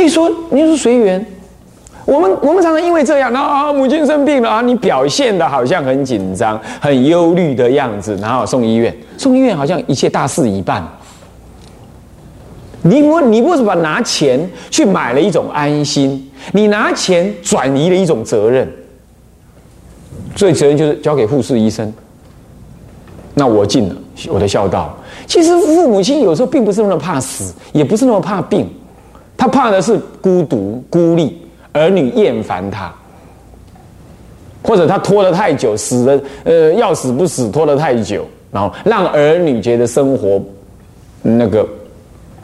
所以说，你说随缘，我们我们常常因为这样，然后啊，母亲生病了啊，你表现的好像很紧张、很忧虑的样子，然后送医院，送医院好像一切大事已办。你我你为什么拿钱去买了一种安心？你拿钱转移了一种责任，所以责任就是交给护士医生。那我尽了我的孝道。其实父母亲有时候并不是那么怕死，也不是那么怕病，他怕的是孤独、孤立，儿女厌烦他，或者他拖得太久，死了呃要死不死，拖得太久，然后让儿女觉得生活那个。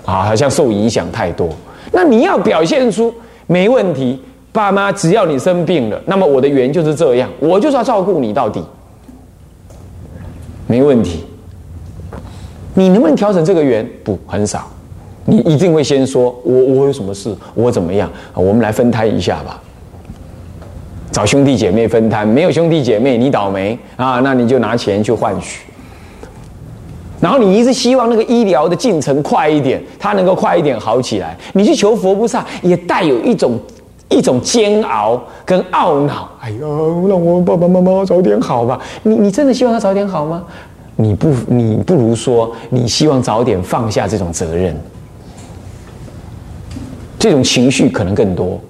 啊，好像受影响太多。那你要表现出没问题，爸妈只要你生病了，那么我的缘就是这样，我就是要照顾你到底，没问题。你能不能调整这个缘？不，很少。你一定会先说，我我有什么事，我怎么样？我们来分摊一下吧。找兄弟姐妹分摊，没有兄弟姐妹你倒霉啊，那你就拿钱去换取。然后你一直希望那个医疗的进程快一点，它能够快一点好起来。你去求佛菩萨，也带有一种一种煎熬跟懊恼。哎呀，让我爸爸妈妈早点好吧？你你真的希望他早点好吗？你不你不如说，你希望早点放下这种责任，这种情绪可能更多。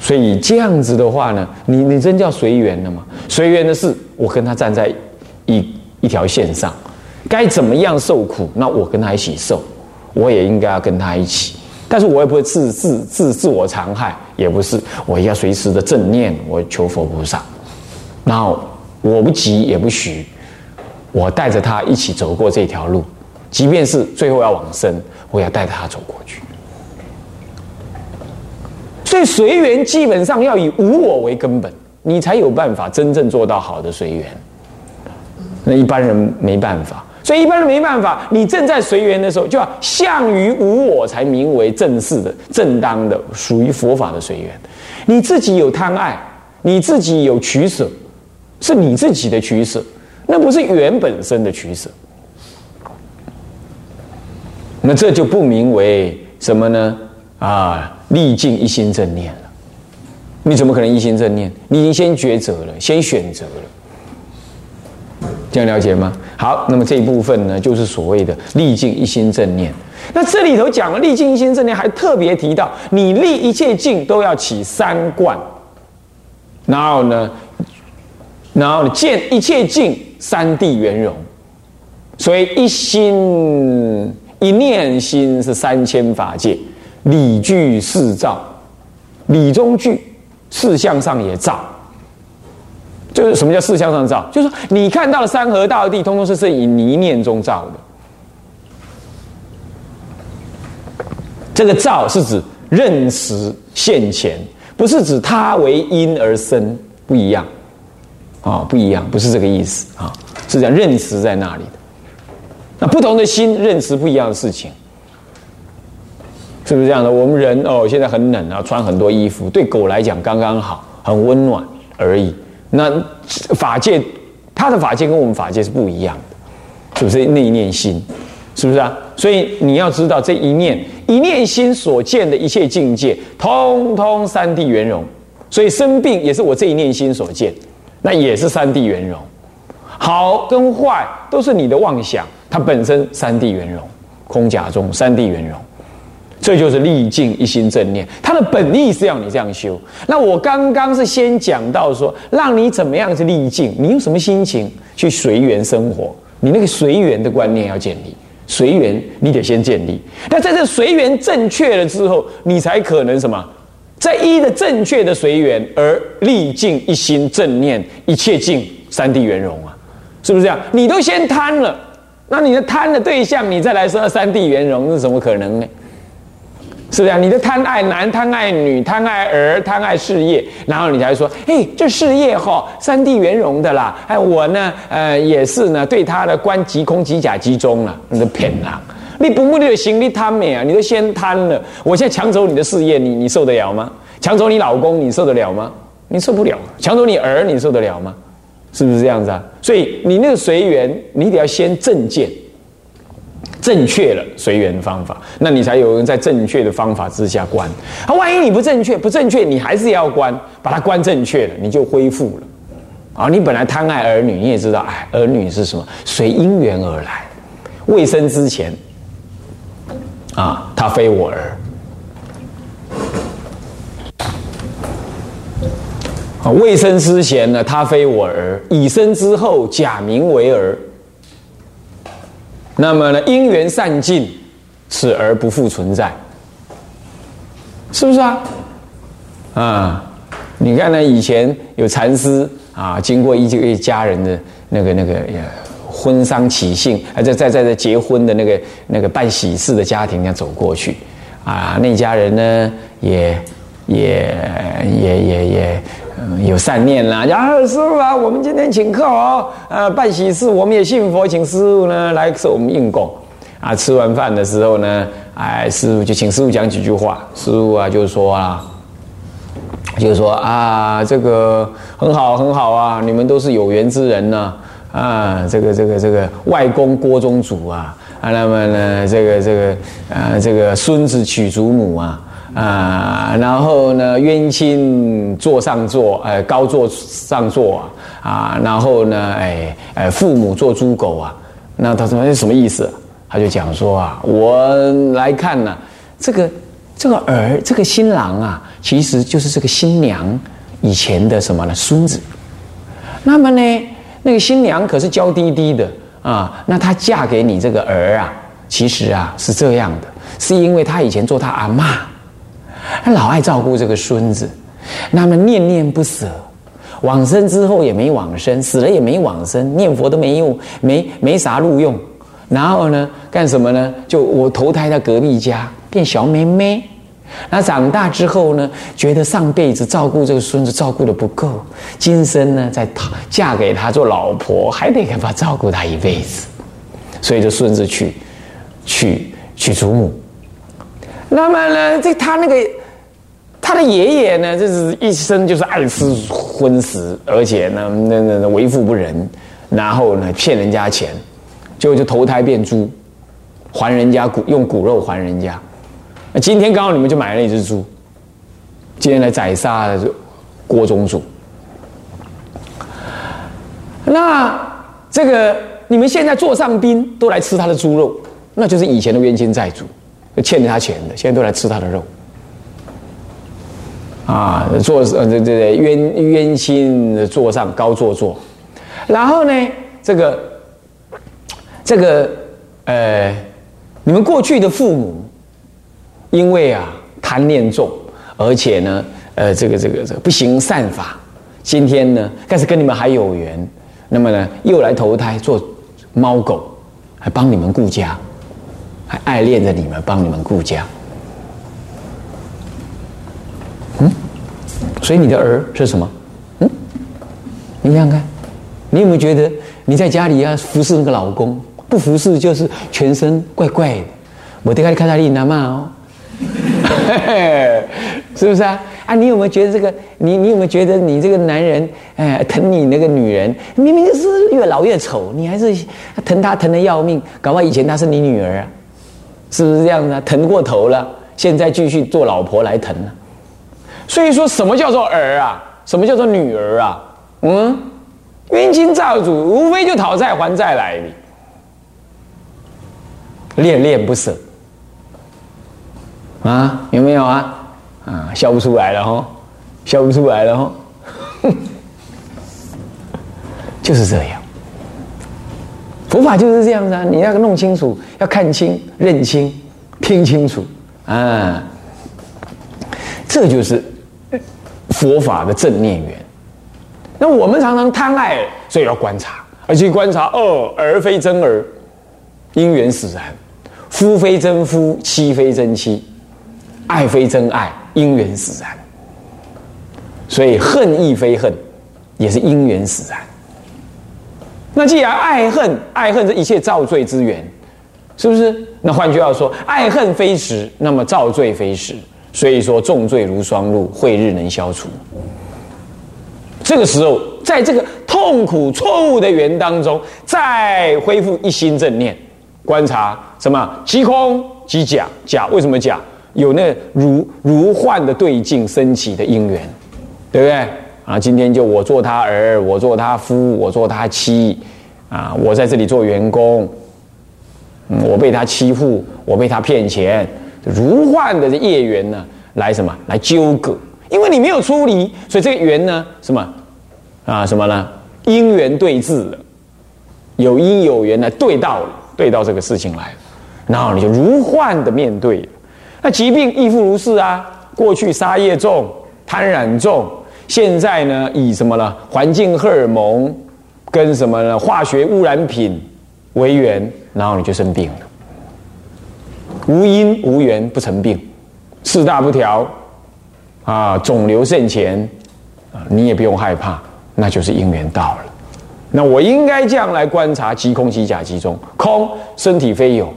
所以这样子的话呢，你你真叫随缘了吗？随缘的是我跟他站在一一条线上。该怎么样受苦？那我跟他一起受，我也应该要跟他一起。但是我也不会自自自自我残害，也不是，我要随时的正念，我求佛菩萨。然后我不急也不徐，我带着他一起走过这条路，即便是最后要往生，我也带着他走过去。所以随缘基本上要以无我为根本，你才有办法真正做到好的随缘。那一般人没办法。所以一般人没办法，你正在随缘的时候，就要向于无我，才名为正式的、正当的，属于佛法的随缘。你自己有贪爱，你自己有取舍，是你自己的取舍，那不是缘本身的取舍。那这就不名为什么呢？啊，历尽一心正念了。你怎么可能一心正念？你已经先抉择了，先选择了。这样了解吗？好，那么这一部分呢，就是所谓的历尽一心正念。那这里头讲了历尽一心正念，还特别提到你立一切境都要起三观，然后呢，然后见一切境三谛圆融。所以一心一念心是三千法界，理具四照，理中具，事相上也照。就是什么叫四相上照？就是说你看到的山河大地，通通是是以泥念中照的。这个照是指认识现前，不是指它为因而生，不一样啊，不一样，不是这个意思啊，是讲认识在那里的。那不同的心认识不一样的事情，是不是这样的？我们人哦，现在很冷啊，穿很多衣服，对狗来讲刚刚好，很温暖而已。那法界，他的法界跟我们法界是不一样的，是不是？那一念心，是不是啊？所以你要知道，这一念一念心所见的一切境界，通通三谛圆融。所以生病也是我这一念心所见，那也是三谛圆融。好跟坏都是你的妄想，它本身三谛圆融，空假中三谛圆融。这就是历尽一心正念，它的本意是要你这样修。那我刚刚是先讲到说，让你怎么样去历尽，你用什么心情去随缘生活？你那个随缘的观念要建立，随缘你得先建立。那在这随缘正确了之后，你才可能什么，在一的正确的随缘而历尽一心正念，一切尽三谛圆融啊，是不是这样？你都先贪了，那你的贪的对象，你再来说三谛圆融，是怎么可能呢？是不是啊？你的贪爱男、贪爱女、贪爱儿、贪爱事业，然后你才说：“嘿，这事业哈，三地圆融的啦。”哎，我呢，呃，也是呢，对他的观即空即假即中了。你的骗狼，你不目的的行，你贪美啊，你都先贪了。我现在抢走你的事业，你你受得了吗？抢走你老公，你受得了吗？你受不了。抢走你儿，你受得了吗？是不是这样子啊？所以你那个随缘，你得要先正见。正确了随缘方法，那你才有人在正确的方法之下观。啊，万一你不正确，不正确，你还是要观，把它观正确了，你就恢复了。啊，你本来贪爱儿女，你也知道，哎，儿女是什么？随因缘而来，未生之前，啊，他非我儿。啊，未生之前呢，他非我儿；已生之后，假名为儿。那么呢，因缘散尽，此而不复存在，是不是啊？啊，你看呢，以前有禅师啊，经过一一家人的那个那个婚丧喜庆，还在在在在结婚的那个那个办喜事的家庭，这样走过去，啊，那家人呢，也也也也也。有善念啦，啊，师傅啊，我们今天请客哦，呃，办喜事，我们也信佛，请师傅呢来给我们应供。啊，吃完饭的时候呢，哎，师傅就请师傅讲几句话。师傅啊，就说啊，就说啊，这个很好很好啊，你们都是有缘之人呢，啊，这个这个这个外公郭宗主啊，啊，那么呢，这个这个啊，这个孙子娶祖母啊。啊，然后呢，冤亲坐上座，呃，高座上座啊，啊，然后呢，哎，哎，父母做猪狗啊，那他说是什么意思？他就讲说啊，我来看呢，这个这个儿，这个新郎啊，其实就是这个新娘以前的什么呢？孙子。那么呢，那个新娘可是娇滴滴的啊，那她嫁给你这个儿啊，其实啊是这样的，是因为她以前做她阿妈。他老爱照顾这个孙子，那么念念不舍，往生之后也没往生，死了也没往生，念佛都没用，没没啥路用。然后呢，干什么呢？就我投胎到隔壁家，变小妹妹。那长大之后呢，觉得上辈子照顾这个孙子照顾的不够，今生呢再嫁给他做老婆，还得给他照顾他一辈子。所以这孙子娶娶娶祖母。那么呢，这他那个他的爷爷呢，就是一生就是爱吃荤食，而且呢，那那那为富不仁，然后呢骗人家钱，结果就投胎变猪，还人家骨用骨肉还人家。那今天刚好你们就买了一只猪，今天来宰杀了郭宗主。那这个你们现在座上宾都来吃他的猪肉，那就是以前的冤亲债主。欠着他钱的，现在都来吃他的肉，啊，坐呃这这冤冤亲坐上高坐坐，然后呢，这个这个呃，你们过去的父母，因为啊贪念重，而且呢，呃，这个这个这个不行善法，今天呢，但是跟你们还有缘，那么呢，又来投胎做猫狗，还帮你们顾家。还爱恋着你们，帮你们顾家，所以你的儿是什么？嗯，你想想看，你有没有觉得你在家里要服侍那个老公，不服侍就是全身怪怪的？我得开始看他丽娜嘛哦，是不是啊？啊，你有没有觉得这个？你你有没有觉得你这个男人哎疼你那个女人，明明是越老越丑，你还是疼她疼的要命，搞不好以前她是你女儿啊？是不是这样的？疼过头了，现在继续做老婆来疼呢？所以说什么叫做儿啊？什么叫做女儿啊？嗯，冤亲债主无非就讨债还债来的，恋恋不舍啊？有没有啊？啊，笑不出来了哈，笑不出来了哈，就是这样。佛法就是这样子啊！你要弄清楚，要看清、认清、听清楚啊！这就是佛法的正念缘。那我们常常贪爱，所以要观察，而且观察：哦，而非真儿，因缘使然；夫非真夫，妻非真妻；爱非真爱，因缘使然。所以恨亦非恨，也是因缘使然。那既然爱恨，爱恨是一切造罪之源，是不是？那换句话说，爱恨非实，那么造罪非实。所以说，重罪如霜露，慧日能消除。这个时候，在这个痛苦错误的缘当中，再恢复一心正念，观察什么？即空即假，假为什么假？有那如如幻的对境升起的因缘，对不对？啊，今天就我做他儿，我做他夫，我做他妻，啊，我在这里做员工，嗯，我被他欺负，我被他骗钱，如幻的这业缘呢，来什么？来纠葛，因为你没有出离，所以这个缘呢，什么？啊，什么呢？因缘对峙了，有因有缘来对到，对到这个事情来了，然后你就如幻的面对。那疾病亦复如是啊，过去杀业重，贪染重。现在呢，以什么呢？环境荷尔蒙跟什么呢？化学污染品为源，然后你就生病了。无因无缘不成病，四大不调啊，肿瘤肾前啊，你也不用害怕，那就是因缘到了。那我应该这样来观察：即空即假即中，空身体非有，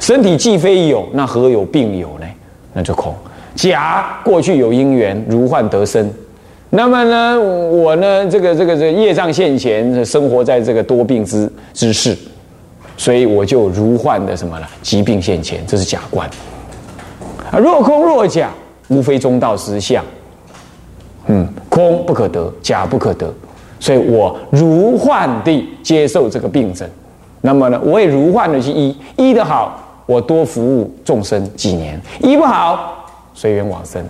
身体既非有，那何有病有呢？那就空。假过去有因缘如幻得生，那么呢，我呢，这个这个这业障现前，生活在这个多病之之世，所以我就如患的什么了？疾病现前，这是假观。啊，若空若假，无非中道实相。嗯，空不可得，假不可得，所以我如患地接受这个病症。那么呢，我也如患的去医，医得好，我多服务众生几年；医不好。随缘往生，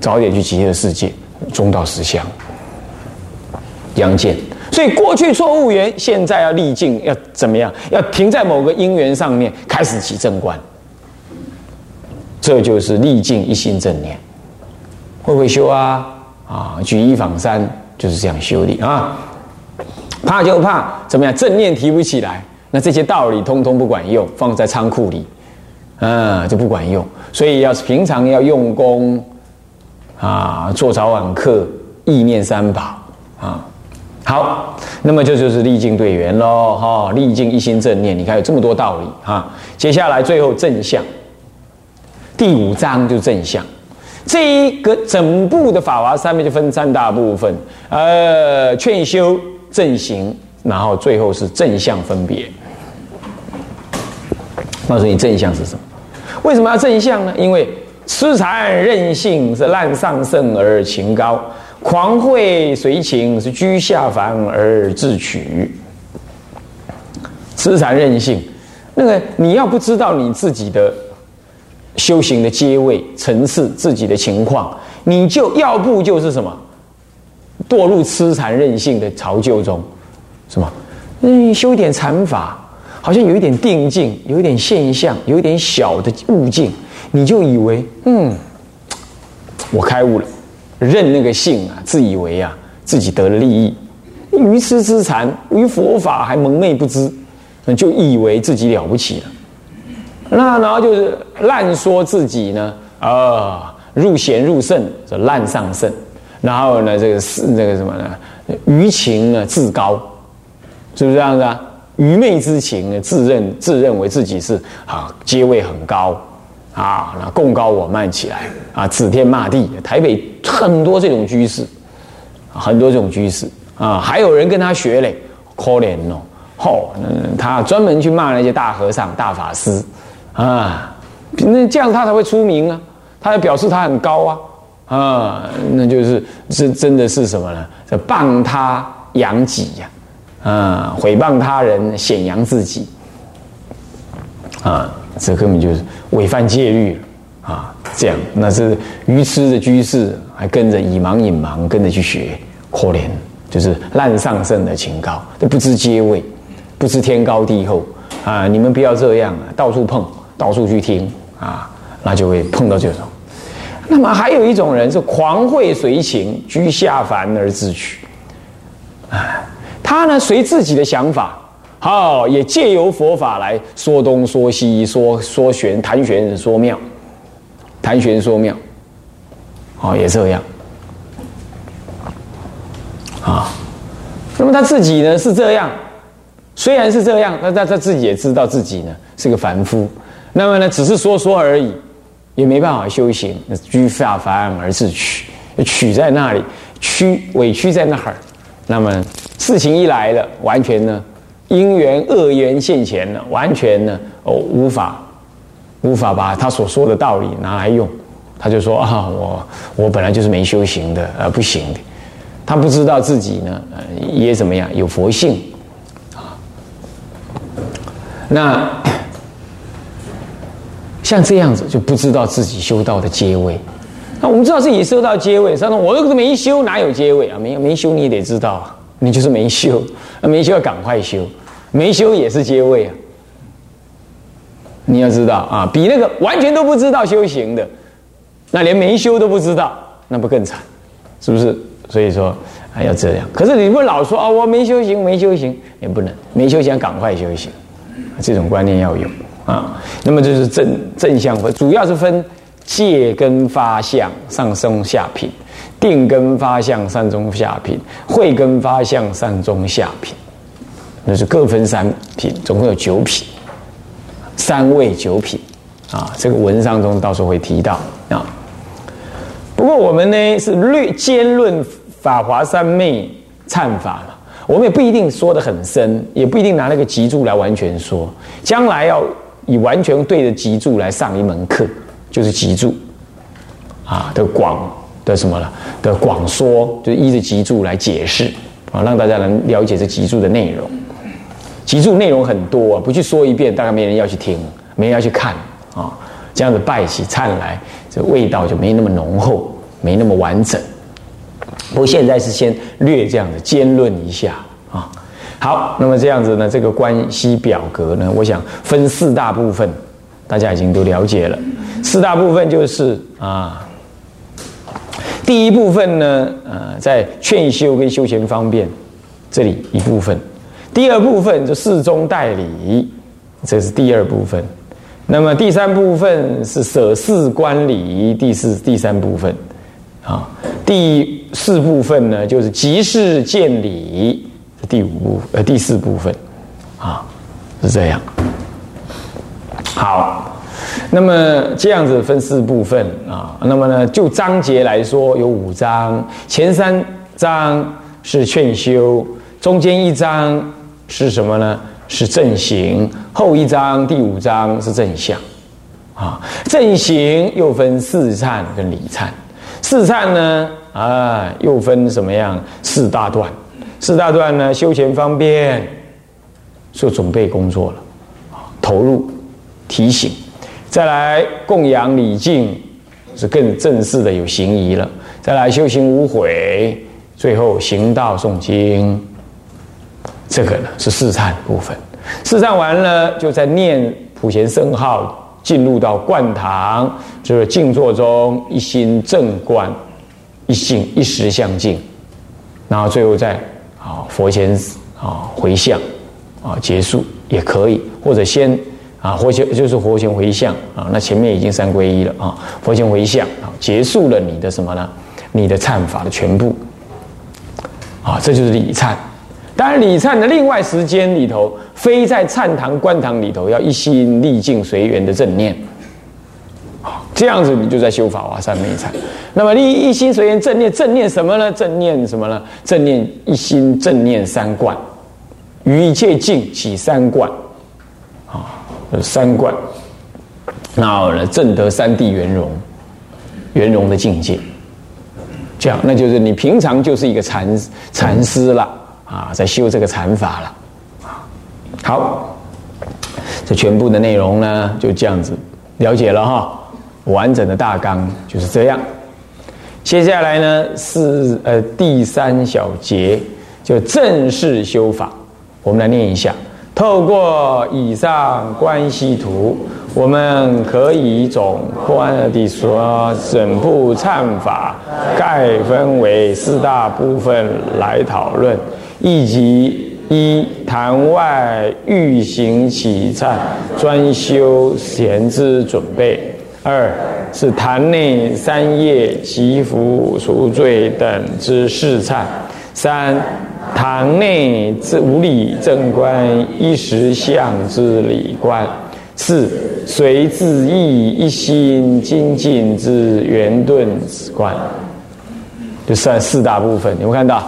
早点去极乐世界，中道实相，阳见。所以过去错误缘，现在要历尽，要怎么样？要停在某个因缘上面，开始起正观。这就是历尽一心正念。会不会修啊？啊，举一反三，就是这样修的啊。怕就怕怎么样？正念提不起来，那这些道理通通不管用，放在仓库里。啊，就不管用，所以要是平常要用功啊，做早晚课，意念三宝啊。好，那么这就是历尽对缘喽，哈，历尽一心正念，你看有这么多道理啊。接下来最后正向，第五章就正向，这一个整部的法华三昧就分三大部分，呃，劝修、正行，然后最后是正向分别。告诉你正向是什么？为什么要正向呢？因为痴缠任性是滥上圣而情高，狂慧随情是居下凡而自取。痴缠任性，那个你要不知道你自己的修行的阶位层次、自己的情况，你就要不就是什么堕入痴缠任性的潮臼中，什么嗯修一点禅法。好像有一点定境，有一点现象，有一点小的悟境，你就以为，嗯，我开悟了，认那个性啊，自以为啊自己得了利益，愚痴之禅，于佛法还蒙昧不知，就以为自己了不起了。那然后就是滥说自己呢，啊，入贤入圣，这滥上圣，然后呢，这个是那个什么呢？于情呢自高，是不是这样子啊？愚昧之情呢，自认自认为自己是啊阶位很高啊，那贡高我慢起来啊，指天骂地。台北很多这种居士，很多这种居士啊，还有人跟他学嘞，可怜哦，吼，他专门去骂那些大和尚、大法师啊，那这样他才会出名啊，他才表示他很高啊啊，那就是是真的是什么呢？是谤他扬己呀。啊，毁谤他人，显扬自己，啊，这根本就是违反戒律了啊！这样，那是愚痴的居士还跟着以盲引盲，跟着去学，可怜，就是滥上圣的情高，都不知阶位，不知天高地厚啊！你们不要这样啊，到处碰，到处去听啊，那就会碰到这种。那么还有一种人是狂会随情，居下凡而自取，啊。他呢，随自己的想法，好，也借由佛法来说东说西，说说玄，谈玄说妙，谈玄说妙，哦，也这样，啊，那么他自己呢是这样，虽然是这样，那他他自己也知道自己呢是个凡夫，那么呢，只是说说而已，也没办法修行，那居下凡而自取，取在那里，屈委屈在那儿，那么。事情一来了，完全呢，因缘恶缘现前呢，完全呢哦无法无法把他所说的道理拿来用，他就说啊，我我本来就是没修行的，呃，不行的。他不知道自己呢，呃，也怎么样有佛性啊。那像这样子就不知道自己修道的阶位。那我们知道自己修到阶位，他说我这个没修，哪有阶位啊？没没修你也得知道啊，你就是没修，那没修要赶快修，没修也是阶位啊。你要知道啊，比那个完全都不知道修行的，那连没修都不知道，那不更惨？是不是？所以说还要这样。可是你不老说啊，我没修行，没修行也不能，没修行赶快修行，这种观念要有啊。那么就是正正向分，主要是分戒根发相上中下品，定根发相上中下品，慧根发相上中下品，那是各分三品，总共有九品。三位九品，啊，这个文章中到时候会提到啊。不过我们呢是略兼论法华三昧忏法嘛，我们也不一定说的很深，也不一定拿那个集注来完全说。将来要以完全对着集注来上一门课，就是集注啊的广的什么了的广说，就依着脊柱来解释啊，让大家能了解这脊柱的内容。脊柱内容很多啊，不去说一遍，大概没人要去听，没人要去看啊。这样子拜起忏来，这味道就没那么浓厚，没那么完整。不过现在是先略这样子兼论一下啊。好，那么这样子呢，这个关系表格呢，我想分四大部分，大家已经都了解了。四大部分就是啊，第一部分呢，呃，在劝修跟修前方便这里一部分。第二部分就事中代理，这是第二部分。那么第三部分是舍事观礼，第四第三部分，啊，第四部分呢就是即事见礼，第五部呃第四部分，啊，是这样。好，那么这样子分四部分啊，那么呢就章节来说有五章，前三章是劝修，中间一章。是什么呢？是正行。后一章第五章是正向，啊，正行又分四忏跟离忏。四忏呢，啊，又分什么样？四大段。四大段呢，修前方便，做准备工作了，啊，投入提醒，再来供养礼敬，是更正式的有行仪了。再来修行无悔，最后行道诵经。这个呢是四禅部分，四禅完了，就在念普贤圣号，进入到灌堂，就是静坐中一心正观，一心一时相静，然后最后再啊佛前啊回向啊结束也可以，或者先啊佛前就是佛前回向啊，那前面已经三归一了啊，佛前回向啊结束了你的什么呢？你的忏法的全部啊，这就是礼忏。当然，礼忏的另外时间里头，非在忏堂、观堂里头，要一心历尽随缘的正念。好，这样子你就在修法华三昧忏。那么，你一心随缘正念，正念什么呢？正念什么呢？正念一心正念三观，于一切境起三观。三观，然后呢，正得三地圆融，圆融的境界。这样，那就是你平常就是一个禅禅师了。啊，在修这个禅法了，啊，好，这全部的内容呢就这样子了解了哈，完整的大纲就是这样。接下来呢是呃第三小节，就正式修法，我们来念一下。透过以上关系图，我们可以总观地说，整部忏法概分为四大部分来讨论。以及一坛外欲行起忏专修闲之准备；二是坛内三业祈福赎罪等之事忏；三堂内之无理正观一时相之理观；四随自意一心精进之圆顿之观。就算四大部分，有没有看到？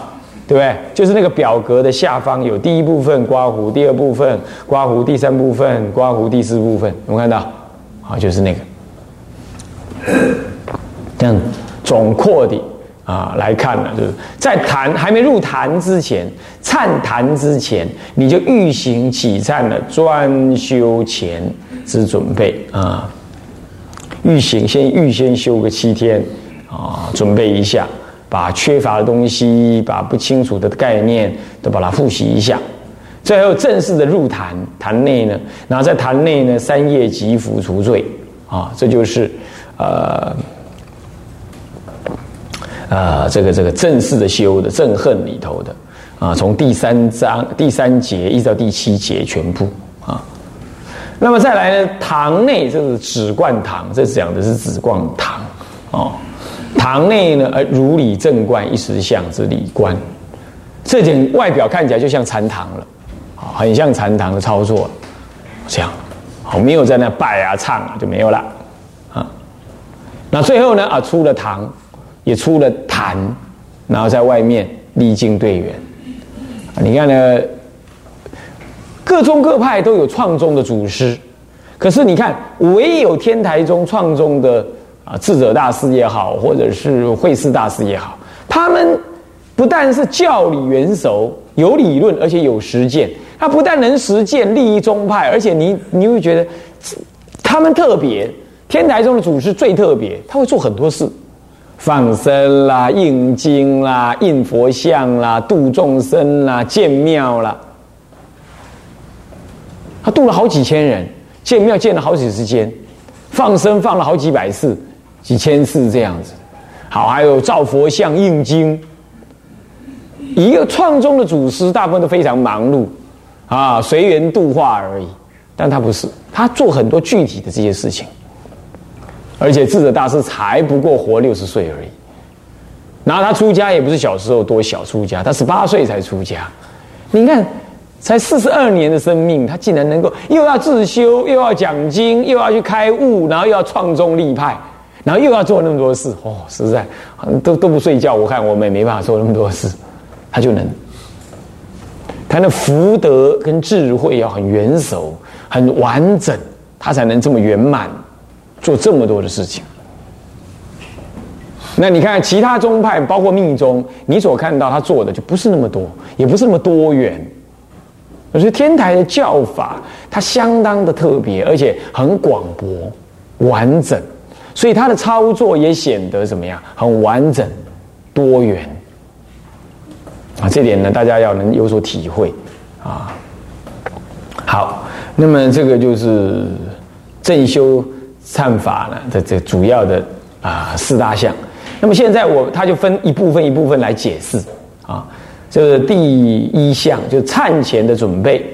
对不对？就是那个表格的下方有第一部分刮胡，第二部分刮胡，第三部分刮胡，第四部分，有没有看到？好，就是那个这样总括的啊来看呢，就是在坛还没入坛之前，忏坛之前，你就预行起忏的专修前之准备啊，预行先预先修个七天啊，准备一下。把缺乏的东西，把不清楚的概念都把它复习一下，最后正式的入坛坛内呢，然后在坛内呢三业积福除罪啊，这就是呃啊这个这个正式的修的憎恨里头的啊，从第三章第三节一直到第七节全部啊，那么再来呢堂内就是止观堂，这讲的是止观堂哦。堂内呢，呃，如理正冠一时相之理观，这点外表看起来就像禅堂了，啊，很像禅堂的操作，这样，好，没有在那拜啊唱啊就没有了，啊，那最后呢，啊，出了堂，也出了坛，然后在外面历经队员，你看呢，各宗各派都有创宗的祖师，可是你看，唯有天台宗创宗的。啊，智者大师也好，或者是慧师大师也好，他们不但是教理元熟，有理论，而且有实践。他不但能实践利益宗派，而且你你会觉得他们特别。天台宗的祖师最特别，他会做很多事，放生啦、印经啦、印佛像啦、度众生啦、建庙啦。他度了好几千人，建庙建了好几十间，放生放了好几百次。几千次这样子，好，还有造佛像、印经。一个创宗的祖师，大部分都非常忙碌，啊，随缘度化而已。但他不是，他做很多具体的这些事情。而且智者大师才不过活六十岁而已，然后他出家也不是小时候多小出家，他十八岁才出家。你看，才四十二年的生命，他竟然能够又要自修，又要讲经，又要去开悟，然后又要创宗立派。然后又要做那么多事，哦，实在都都不睡觉。我看我们也没办法做那么多事，他就能。他的福德跟智慧要很圆熟、很完整，他才能这么圆满做这么多的事情。那你看其他宗派，包括密宗，你所看到他做的就不是那么多，也不是那么多元。我觉得天台的教法，它相当的特别，而且很广博、完整。所以它的操作也显得怎么样？很完整、多元啊！这点呢，大家要能有所体会啊。好，那么这个就是正修忏法呢的这主要的啊四大项。那么现在我他就分一部分一部分来解释啊。这是第一项，就是忏前的准备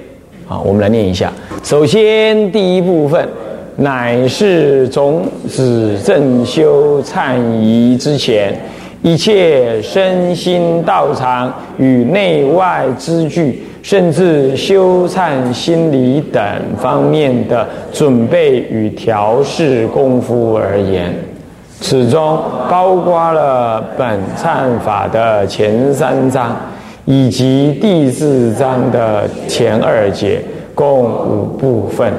啊。我们来念一下。首先第一部分。乃是种子正修忏仪之前，一切身心道场与内外之具，甚至修忏心理等方面的准备与调试功夫而言，此中包括了本忏法的前三章，以及第四章的前二节，共五部分。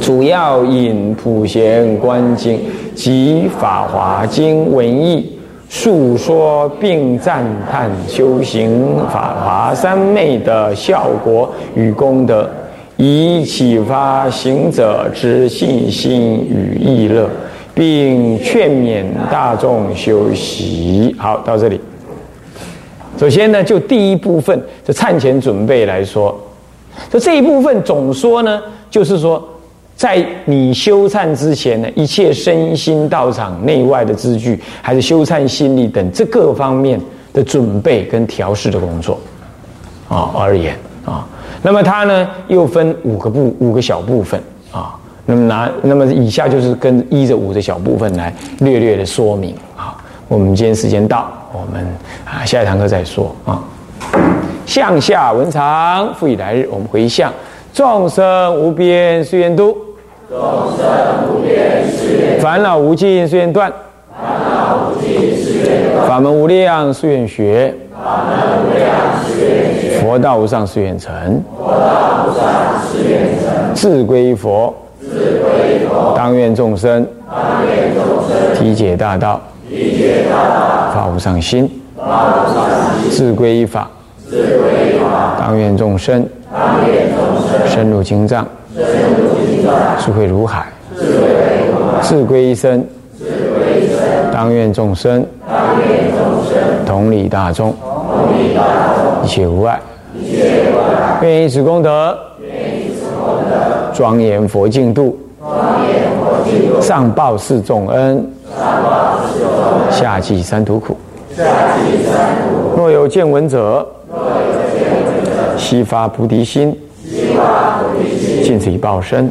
主要引《普贤观经》及《法华经》文义，述说并赞叹修行法华三昧的效果与功德，以启发行者之信心与意乐，并劝勉大众修习。好，到这里。首先呢，就第一部分，就忏前准备来说。就这一部分总说呢，就是说，在你修忏之前呢，一切身心道场内外的支具，还是修忏心理等这各方面的准备跟调试的工作，啊而言啊，那么它呢又分五个部五个小部分啊，那么拿那么以下就是跟依着五个小部分来略略的说明啊。我们今天时间到，我们啊下一堂课再说啊。向下文长，复以来日。我们回向：众生无边誓愿度，众生无边誓愿，烦恼无尽誓愿断，烦恼无尽誓愿断，法门无量誓愿学，法门无量誓愿学，佛道无上誓愿成，佛道无上誓愿成，志归佛，志归佛，当愿众生，当愿众生，体解大道，体解大道，发无上心，发无上心，志归依法。智慧法，当愿众生，当愿众生，深入精藏，深入智慧如海，智归一生。当愿众生。同理大众，一切无碍。愿以此功德，庄严佛净土，上报四重恩，下济三途苦。若有见闻者，悉发菩提心，尽此一报身，